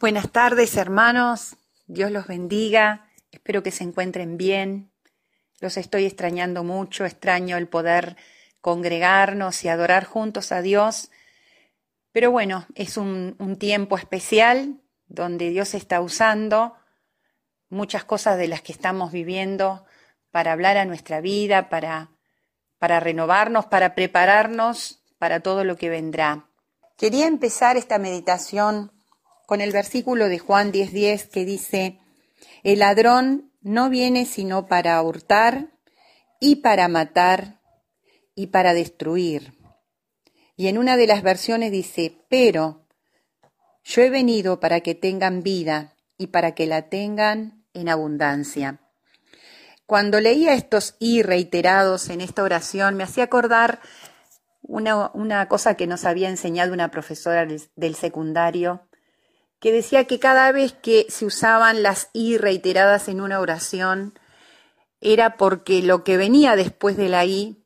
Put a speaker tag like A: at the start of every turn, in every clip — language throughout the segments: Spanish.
A: Buenas tardes, hermanos. Dios los bendiga. Espero que se encuentren bien. Los estoy extrañando mucho. Extraño el poder congregarnos y adorar juntos a Dios. Pero bueno, es un, tiempo especial donde Dios está usando muchas cosas de las que estamos viviendo para hablar a nuestra vida, para, para renovarnos, para prepararnos para todo lo que vendrá. Quería empezar esta meditación con el versículo de Juan 10:10 que dice, el ladrón no viene sino para hurtar y para matar y para destruir. Y en una de las versiones dice, pero yo he venido para que tengan vida y para que la tengan en abundancia. Cuando leía estos y reiterados en esta oración, me hacía acordar una, cosa que nos había enseñado una profesora del secundario, que decía que cada vez que se usaban las i reiteradas en una oración era porque lo que venía después de la i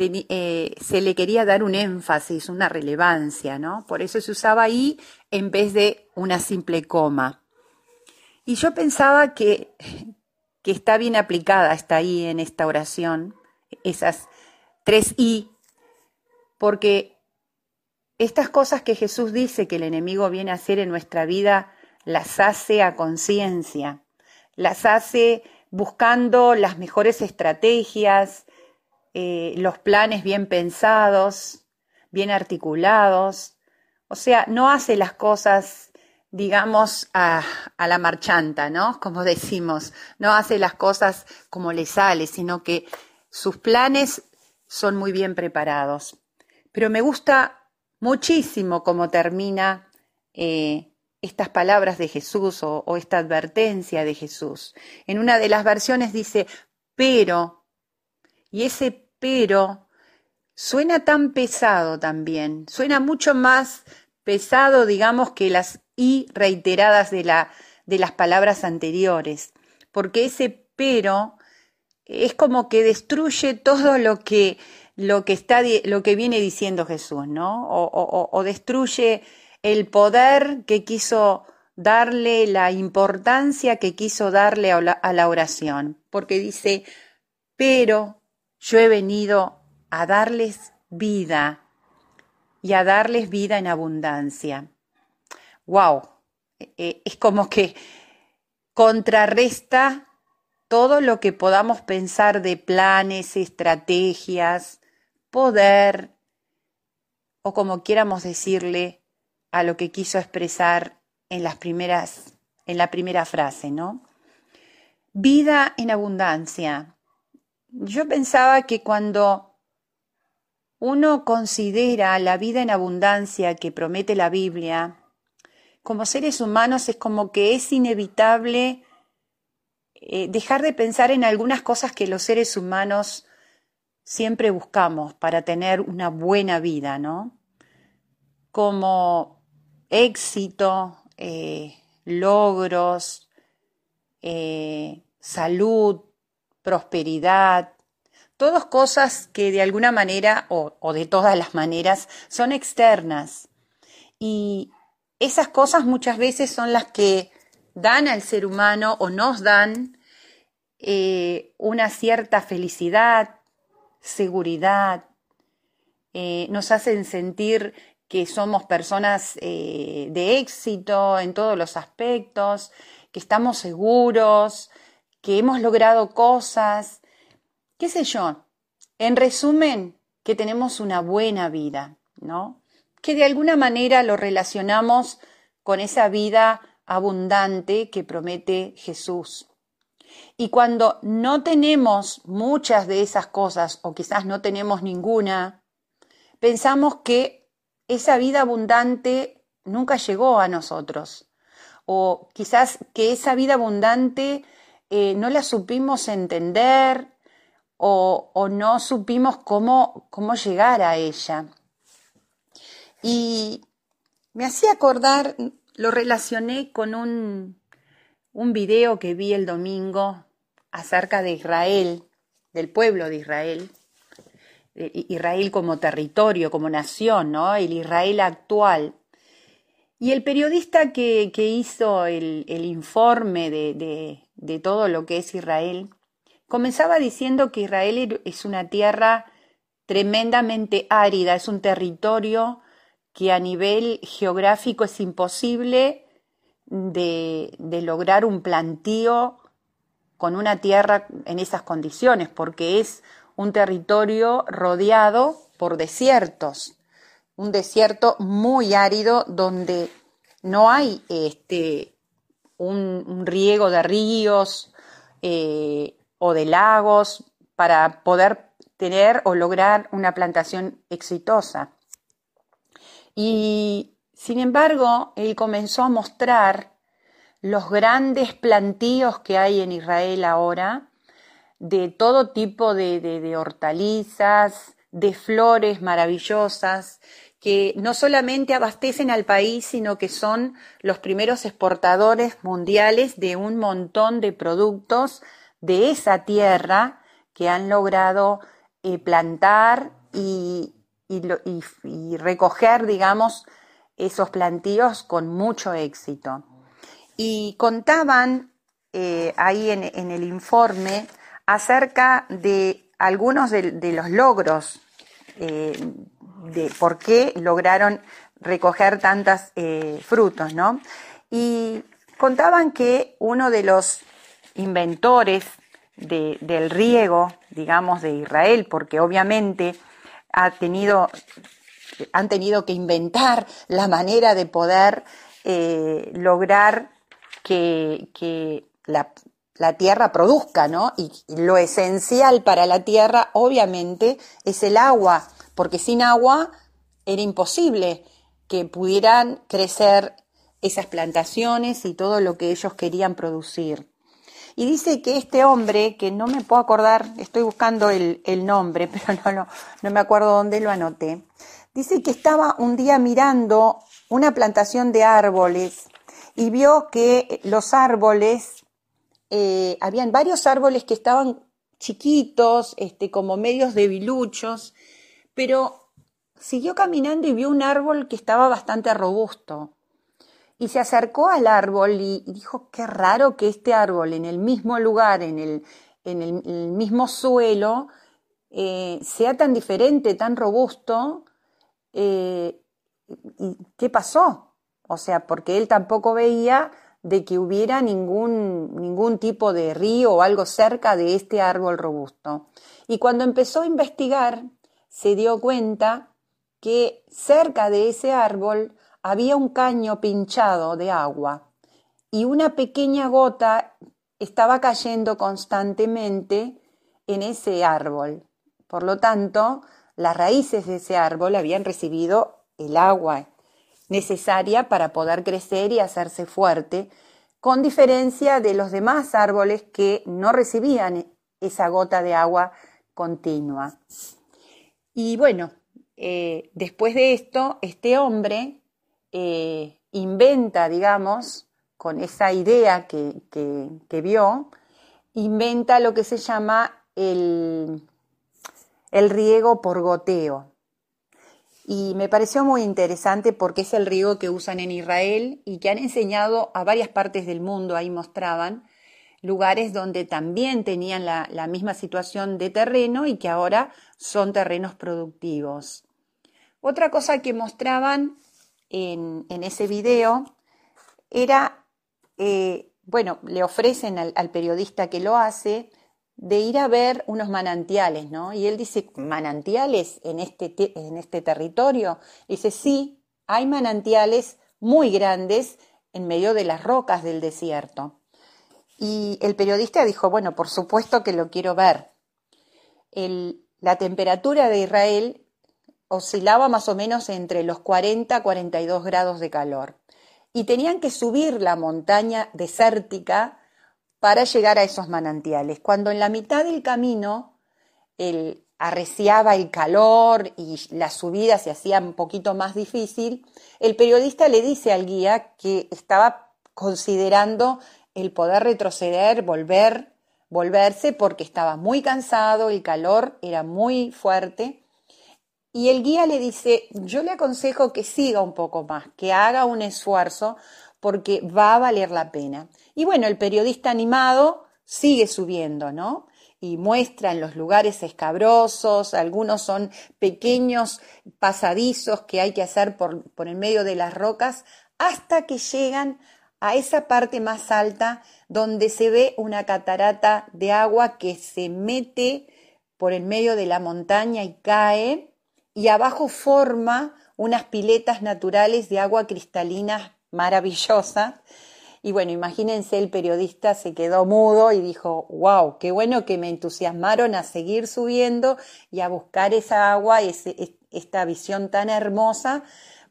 A: eh, se le quería dar un énfasis, una relevancia, ¿no? Por eso se usaba i en vez de una simple coma. Y yo pensaba que, que está bien aplicada esta i en esta oración, esas tres i, porque estas cosas que Jesús dice que el enemigo viene a hacer en nuestra vida, las hace a conciencia, las hace buscando las mejores estrategias, eh, los planes bien pensados, bien articulados. O sea, no hace las cosas, digamos, a, a, la marchanta, ¿no? Como decimos, no hace las cosas como le sale, sino que sus planes son muy bien preparados. Pero me gusta muchísimo cómo termina eh, estas palabras de Jesús o, o esta advertencia de Jesús. En una de las versiones dice, pero, y ese pero suena tan pesado también, suena mucho más pesado, digamos, que las y reiteradas de, la, de las palabras anteriores, porque ese pero es como que destruye todo lo que lo que, está, lo que viene diciendo Jesús, ¿no? O, destruye el poder que quiso darle, la importancia que quiso darle a la, a la oración, porque dice, pero yo he venido a darles vida y a darles vida en abundancia. ¡Wow! E, e, es como que contrarresta todo lo que podamos pensar de planes, estrategias, poder, o como quieramos decirle a lo que quiso expresar en las primeras, en la primera frase, ¿no? Vida en abundancia. Yo pensaba que cuando uno considera la vida en abundancia que promete la Biblia, como seres humanos es como que es inevitable eh, dejar de pensar en algunas cosas que los seres humanos siempre buscamos para tener una buena vida, ¿no? Como éxito, eh, logros, eh, salud, prosperidad, todas cosas que de alguna manera o, de todas las maneras son externas. Y esas cosas muchas veces son las que dan al ser humano o nos dan eh, una cierta felicidad, seguridad, eh, nos hacen sentir que somos personas eh, de éxito en todos los aspectos, que estamos seguros, que hemos logrado cosas, qué sé yo. En resumen, que tenemos una buena vida, ¿no? Que de alguna manera lo relacionamos con esa vida abundante que promete Jesús. Y cuando no tenemos muchas de esas cosas, o quizás no tenemos ninguna, pensamos que esa vida abundante nunca llegó a nosotros. O quizás que esa vida abundante eh, no la supimos entender o, o no supimos cómo, cómo llegar a ella. Y me hacía acordar, lo relacioné con un, un video que vi el domingo acerca de Israel, del pueblo de Israel, Israel como territorio, como nación, ¿no? El Israel actual. Y el periodista que, hizo el, informe de, de todo lo que es Israel, comenzaba diciendo que Israel es una tierra tremendamente árida, es un territorio que a nivel geográfico es imposible de, lograr un plantío con una tierra en esas condiciones, porque es un territorio rodeado por desiertos, un desierto muy árido donde no hay este, un, riego de ríos eh, o de lagos para poder tener o lograr una plantación exitosa. Y sin embargo, él comenzó a mostrar los grandes plantíos que hay en Israel ahora, de todo tipo de, hortalizas, de flores maravillosas, que no solamente abastecen al país, sino que son los primeros exportadores mundiales de un montón de productos de esa tierra que han logrado eh, plantar y, recoger, digamos, esos plantíos con mucho éxito. Y contaban eh, ahí en, el informe acerca de algunos de, los logros, eh, de por qué lograron recoger tantos frutos, ¿no? Y contaban que uno de los inventores del riego, digamos, de Israel, porque obviamente ha tenido, han tenido que inventar la manera de poder eh, lograr que, la, tierra produzca, ¿no? Y lo esencial para la tierra, obviamente, es el agua, porque sin agua era imposible que pudieran crecer esas plantaciones y todo lo que ellos querían producir. Y dice que este hombre, que no me puedo acordar, estoy buscando el, nombre, pero no, no, no me acuerdo dónde lo anoté, dice que estaba un día mirando una plantación de árboles y vio que los árboles, eh, habían varios árboles que estaban chiquitos, este, como medios debiluchos, pero siguió caminando y vio un árbol que estaba bastante robusto y se acercó al árbol y, dijo, qué raro que este árbol en el mismo lugar, en el, en el, mismo suelo, eh, sea tan diferente, tan robusto. Eh, ¿Y qué pasó? O sea, porque él tampoco veía de que hubiera ningún, ningún tipo de río o algo cerca de este árbol robusto. Y cuando empezó a investigar, se dio cuenta que cerca de ese árbol había un caño pinchado de agua y una pequeña gota estaba cayendo constantemente en ese árbol. Por lo tanto, las raíces de ese árbol habían recibido el agua necesaria para poder crecer y hacerse fuerte, con diferencia de los demás árboles que no recibían esa gota de agua continua. Y bueno, eh, después de esto, este hombre eh, inventa, digamos, con esa idea que, vio, inventa lo que se llama el, el riego por goteo. Y me pareció muy interesante porque es el riego que usan en Israel y que han enseñado a varias partes del mundo, ahí mostraban, lugares donde también tenían la, misma situación de terreno y que ahora son terrenos productivos. Otra cosa que mostraban en, ese video era, eh, bueno, le ofrecen al, periodista que lo hace de ir a ver unos manantiales, ¿no? Y él dice, ¿manantiales en este, en este territorio? dice, sí, hay manantiales muy grandes en medio de las rocas del desierto. Y el periodista dijo, bueno, por supuesto que lo quiero ver. la temperatura de Israel oscilaba más o menos entre los 40 a 42 grados de calor. Y tenían que subir la montaña desértica para llegar a esos manantiales. Cuando en la mitad del camino el, arreciaba el calor y la subida se hacía un poquito más difícil, el periodista le dice al guía que estaba considerando el poder retroceder, volver, volverse porque estaba muy cansado, el calor era muy fuerte y el guía le dice, yo le aconsejo que siga un poco más, que haga un esfuerzo porque va a valer la pena. Y bueno, el periodista animado sigue subiendo, ¿no? Y muestra en los lugares escabrosos, algunos son pequeños pasadizos que hay que hacer por, por el medio de las rocas, hasta que llegan a esa parte más alta donde se ve una catarata de agua que se mete por el medio de la montaña y cae, y abajo forma unas piletas naturales de agua cristalina maravillosa. Y bueno, imagínense, el periodista se quedó mudo y dijo, wow, qué bueno que me entusiasmaron a seguir subiendo y a buscar esa agua, ese, esta visión tan hermosa,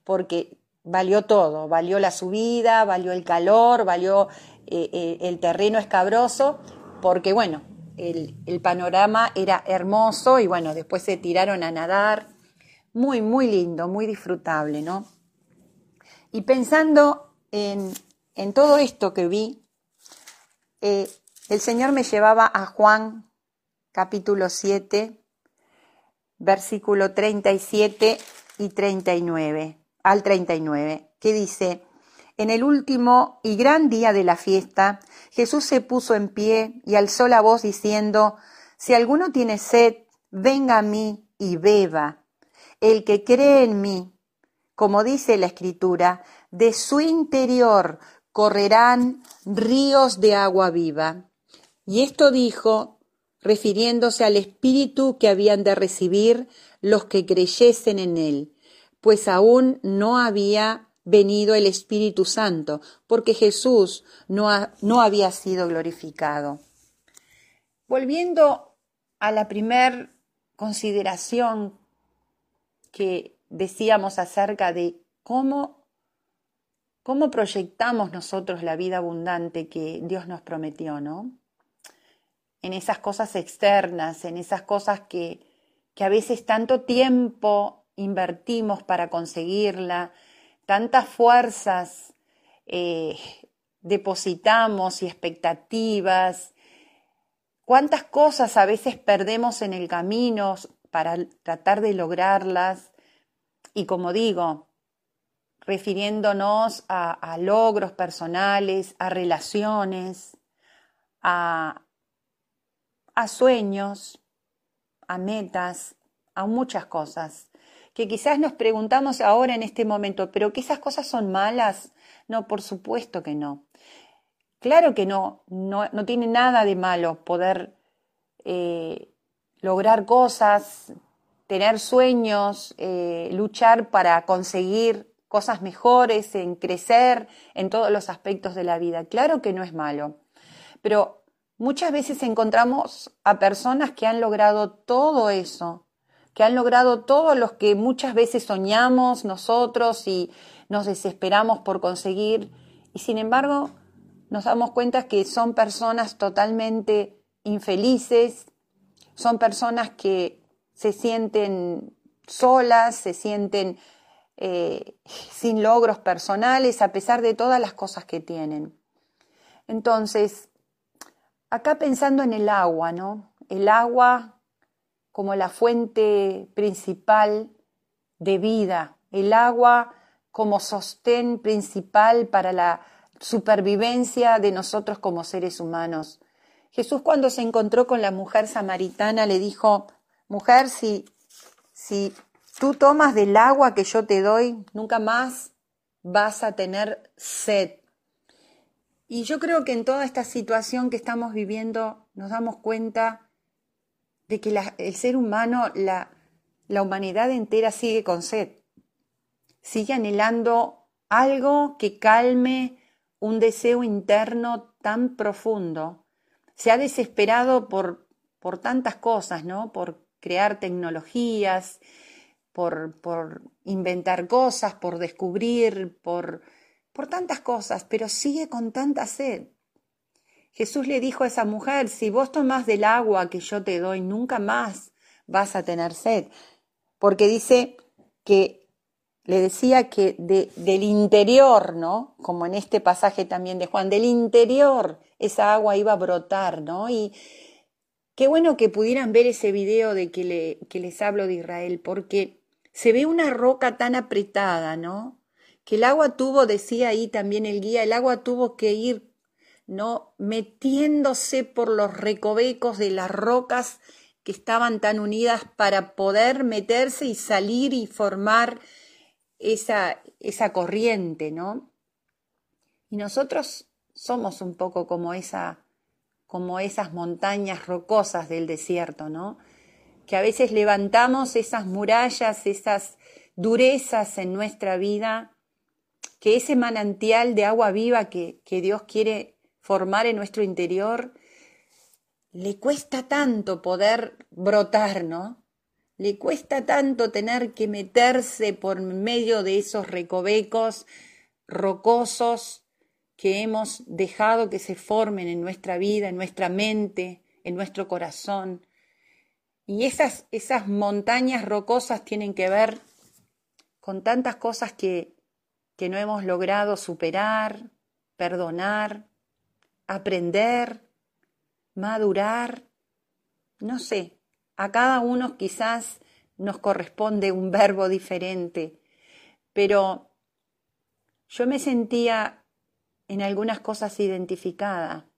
A: porque valió todo, valió la subida, valió el calor, valió eh, eh, el terreno escabroso, porque bueno, el, el, panorama era hermoso y bueno, después se tiraron a nadar, muy, muy lindo, muy disfrutable, ¿no? Y pensando en, en todo esto que vi, eh, el Señor me llevaba a Juan capítulo 7, versículo 37 y 39 al 39, que dice, en el último y gran día de la fiesta, Jesús se puso en pie y alzó la voz diciendo, Si alguno tiene sed, venga a mí y beba. El que cree en mí, como dice la Escritura, de su interior correrán ríos de agua viva. Y esto dijo, refiriéndose al Espíritu que habían de recibir los que creyesen en él pues aún no había venido el Espíritu Santo, porque Jesús no, no había sido glorificado. Volviendo a la primer consideración que decíamos acerca de cómo, cómo proyectamos nosotros la vida abundante que Dios nos prometió, ¿no? En esas cosas externas, en esas cosas que, que a veces tanto tiempo invertimos para conseguirla, tantas fuerzas eh, depositamos y expectativas, cuántas cosas a veces perdemos en el camino para tratar de lograrlas. Y como digo, refiriéndonos a, logros personales, a relaciones, a, a sueños, a metas, a muchas cosas que quizás nos preguntamos ahora en este momento, pero que esas cosas son malas. No, por supuesto que no. Claro que no, no, tiene nada de malo poder eh, lograr cosas, tener sueños, eh, luchar para conseguir cosas mejores, en crecer en todos los aspectos de la vida. Claro que no es malo, pero muchas veces encontramos a personas que han logrado todo eso que han logrado todo lo que muchas veces soñamos nosotros y nos desesperamos por conseguir y sin embargo nos damos cuenta que son personas totalmente infelices, son personas que se sienten solas, se sienten eh, sin logros personales a pesar de todas las cosas que tienen. Entonces, acá pensando en el agua, ¿no? El agua como la fuente principal de vida, el agua como sostén principal para la supervivencia de nosotros como seres humanos. Jesús cuando se encontró con la mujer samaritana le dijo, mujer, si, si tú tomas del agua que yo te doy, nunca más vas a tener sed. Y yo creo que en toda esta situación que estamos viviendo nos damos cuenta de que el ser humano, la, la humanidad entera sigue con sed, sigue anhelando algo que calme un deseo interno tan profundo. Se ha desesperado por, por tantas cosas, ¿no? Por crear tecnologías, por, por inventar cosas, por descubrir, por, por tantas cosas, pero sigue con tanta sed. Jesús le dijo a esa mujer, si vos tomás del agua que yo te doy, nunca más vas a tener sed. Porque dice que le decía que del interior, ¿no? Como en este pasaje también de Juan, del interior esa agua iba a brotar, ¿no? Y qué bueno que pudieran ver ese video de que, le, que les hablo de Israel, porque se ve una roca tan apretada, ¿no? Que el agua tuvo, decía ahí también el guía, el agua tuvo que ir, ¿no? Metiéndose por los recovecos de las rocas que estaban tan unidas para poder meterse y salir y formar esa, esa corriente, ¿no? Y nosotros somos un poco como esa como esas montañas rocosas del desierto, ¿no? Que a veces levantamos esas murallas, esas durezas en nuestra vida, que ese manantial de agua viva que, Dios quiere formar en nuestro interior, le cuesta tanto poder brotar, ¿no? Le cuesta tanto tener que meterse por medio de esos recovecos rocosos que hemos dejado que se formen en nuestra vida, en nuestra mente, en nuestro corazón. Y esas, esas montañas rocosas tienen que ver con tantas cosas que, que no hemos logrado superar, perdonar, aprender, madurar, no sé, a cada uno quizás nos corresponde un verbo diferente, pero yo me sentía en algunas cosas identificada.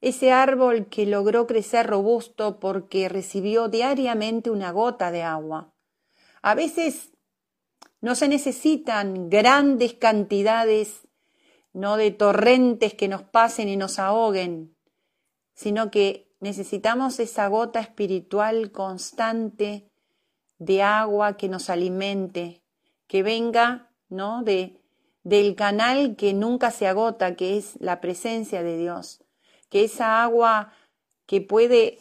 A: Ese árbol que logró crecer robusto porque recibió diariamente una gota de agua. A veces no se necesitan grandes cantidades, no de torrentes que nos pasen y nos ahoguen, sino que necesitamos esa gota espiritual constante de agua que nos alimente, que venga, ¿no? De, del canal que nunca se agota, que es la presencia de Dios, que esa agua que puede,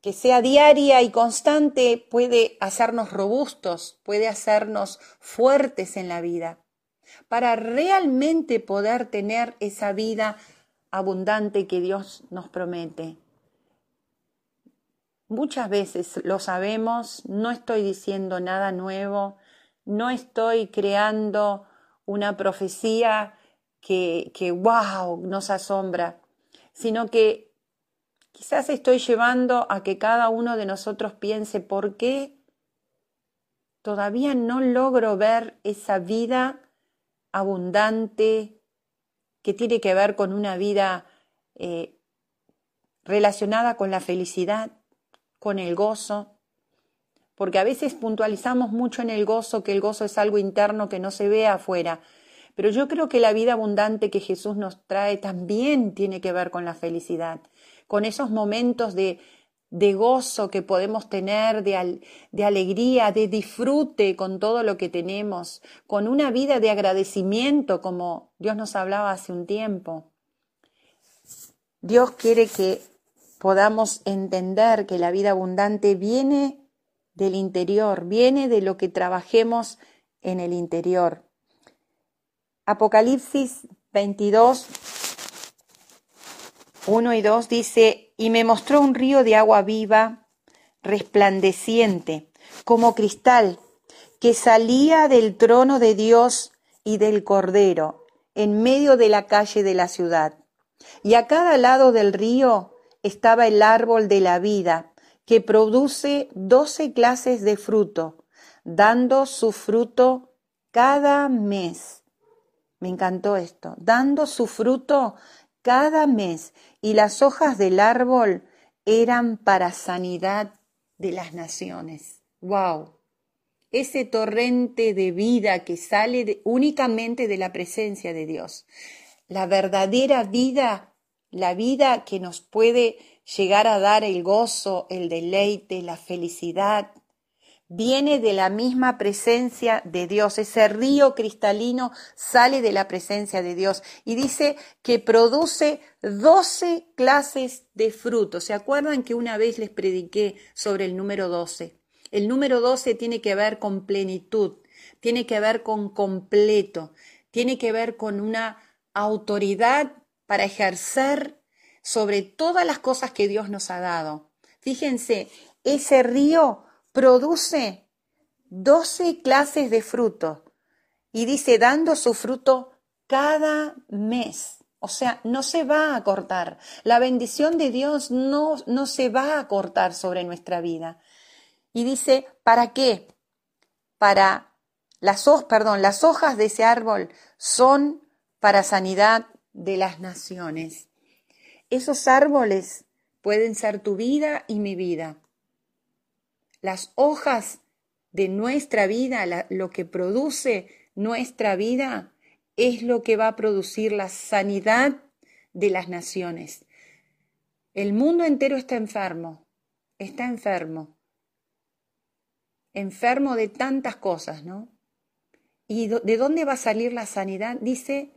A: que sea diaria y constante, puede hacernos robustos, puede hacernos fuertes en la vida, para realmente poder tener esa vida abundante que Dios nos promete. Muchas veces lo sabemos, no estoy diciendo nada nuevo, no estoy creando una profecía que, que wow, nos asombra, sino que quizás estoy llevando a que cada uno de nosotros piense por qué todavía no logro ver esa vida abundante, que tiene que ver con una vida eh, relacionada con la felicidad, con el gozo, porque a veces puntualizamos mucho en el gozo que el gozo es algo interno que no se ve afuera, pero yo creo que la vida abundante que Jesús nos trae también tiene que ver con la felicidad, con esos momentos de, de gozo que podemos tener, de, de, alegría, de disfrute con todo lo que tenemos, con una vida de agradecimiento como Dios nos hablaba hace un tiempo. Dios quiere que podamos entender que la vida abundante viene del interior, viene de lo que trabajemos en el interior. Apocalipsis 22, 1 y 2 dice, y me mostró un río de agua viva, resplandeciente, como cristal, que salía del trono de Dios y del Cordero, en medio de la calle de la ciudad. Y a cada lado del río estaba el árbol de la vida, que produce doce clases de fruto, dando su fruto cada mes. Me encantó esto, dando su fruto cada mes y las hojas del árbol eran para sanidad de las naciones. ¡Wow! Ese torrente de vida que sale únicamente de la presencia de Dios. La verdadera vida, la vida que nos puede llegar a dar el gozo, el deleite, la felicidad, viene de la misma presencia de Dios. Ese río cristalino sale de la presencia de Dios y dice que produce doce clases de frutos. ¿Se acuerdan que una vez les prediqué sobre el número doce? El número doce tiene que ver con plenitud, tiene que ver con completo, tiene que ver con una autoridad para ejercer sobre todas las cosas que Dios nos ha dado. Fíjense, ese río produce doce clases de fruto y dice dando su fruto cada mes. O sea, no se va a cortar. La bendición de Dios no, no se va a cortar sobre nuestra vida. Y dice, ¿para qué? para las, perdón, las hojas de ese árbol son para sanidad de las naciones. Esos árboles pueden ser tu vida y mi vida. Las hojas de nuestra vida, lo que produce nuestra vida, es lo que va a producir la sanidad de las naciones. El mundo entero está enfermo, está enfermo, enfermo de tantas cosas, ¿no? ¿Y de dónde va a salir la sanidad? Dice,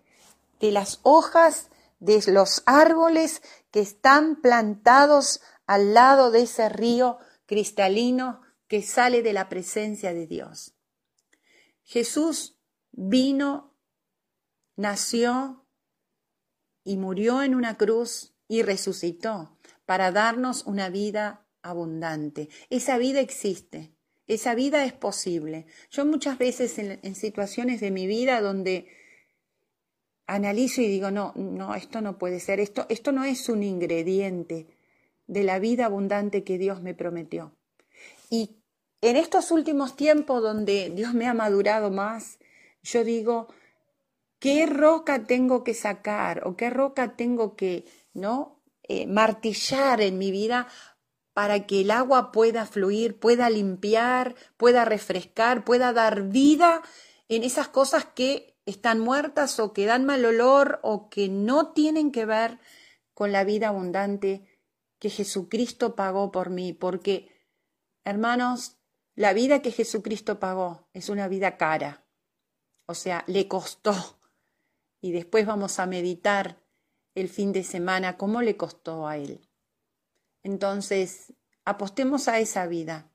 A: de las hojas de los árboles que están plantados al lado de ese río cristalino que sale de la presencia de Dios. Jesús vino, nació y murió en una cruz y resucitó para darnos una vida abundante. Esa vida existe, esa vida es posible. Yo muchas veces en, situaciones de mi vida donde analizo y digo, no, no, esto no puede ser, esto, esto no es un ingrediente de la vida abundante que Dios me prometió. Y en estos últimos tiempos donde Dios me ha madurado más, yo digo, ¿qué roca tengo que sacar o qué roca tengo que, ¿no? Eh, martillar en mi vida para que el agua pueda fluir, pueda limpiar, pueda refrescar, pueda dar vida en esas cosas que están muertas o que dan mal olor o que no tienen que ver con la vida abundante que Jesucristo pagó por mí, porque, hermanos, la vida que Jesucristo pagó es una vida cara, o sea, le costó. Y después vamos a meditar el fin de semana cómo le costó a Él. Entonces, apostemos a esa vida.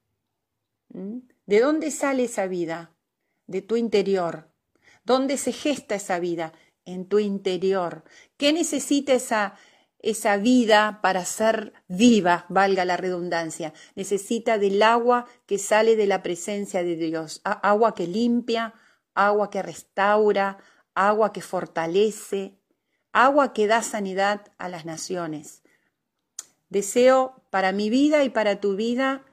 A: ¿Mm? ¿De dónde sale esa vida? De tu interior, ¿Dónde se gesta esa vida? En tu interior. ¿Qué necesita esa, esa vida para ser viva, valga la redundancia? Necesita del agua que sale de la presencia de Dios, agua que limpia, agua que restaura, agua que fortalece, agua que da sanidad a las naciones. Deseo para mi vida y para tu vida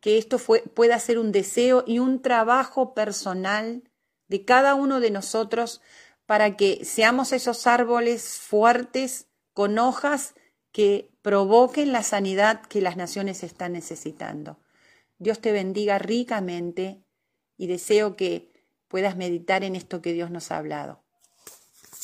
A: que esto pueda ser un deseo y un trabajo personal de cada uno de nosotros para que seamos esos árboles fuertes con hojas que provoquen la sanidad que las naciones están necesitando. Dios te bendiga ricamente y deseo que puedas meditar en esto que Dios nos ha hablado.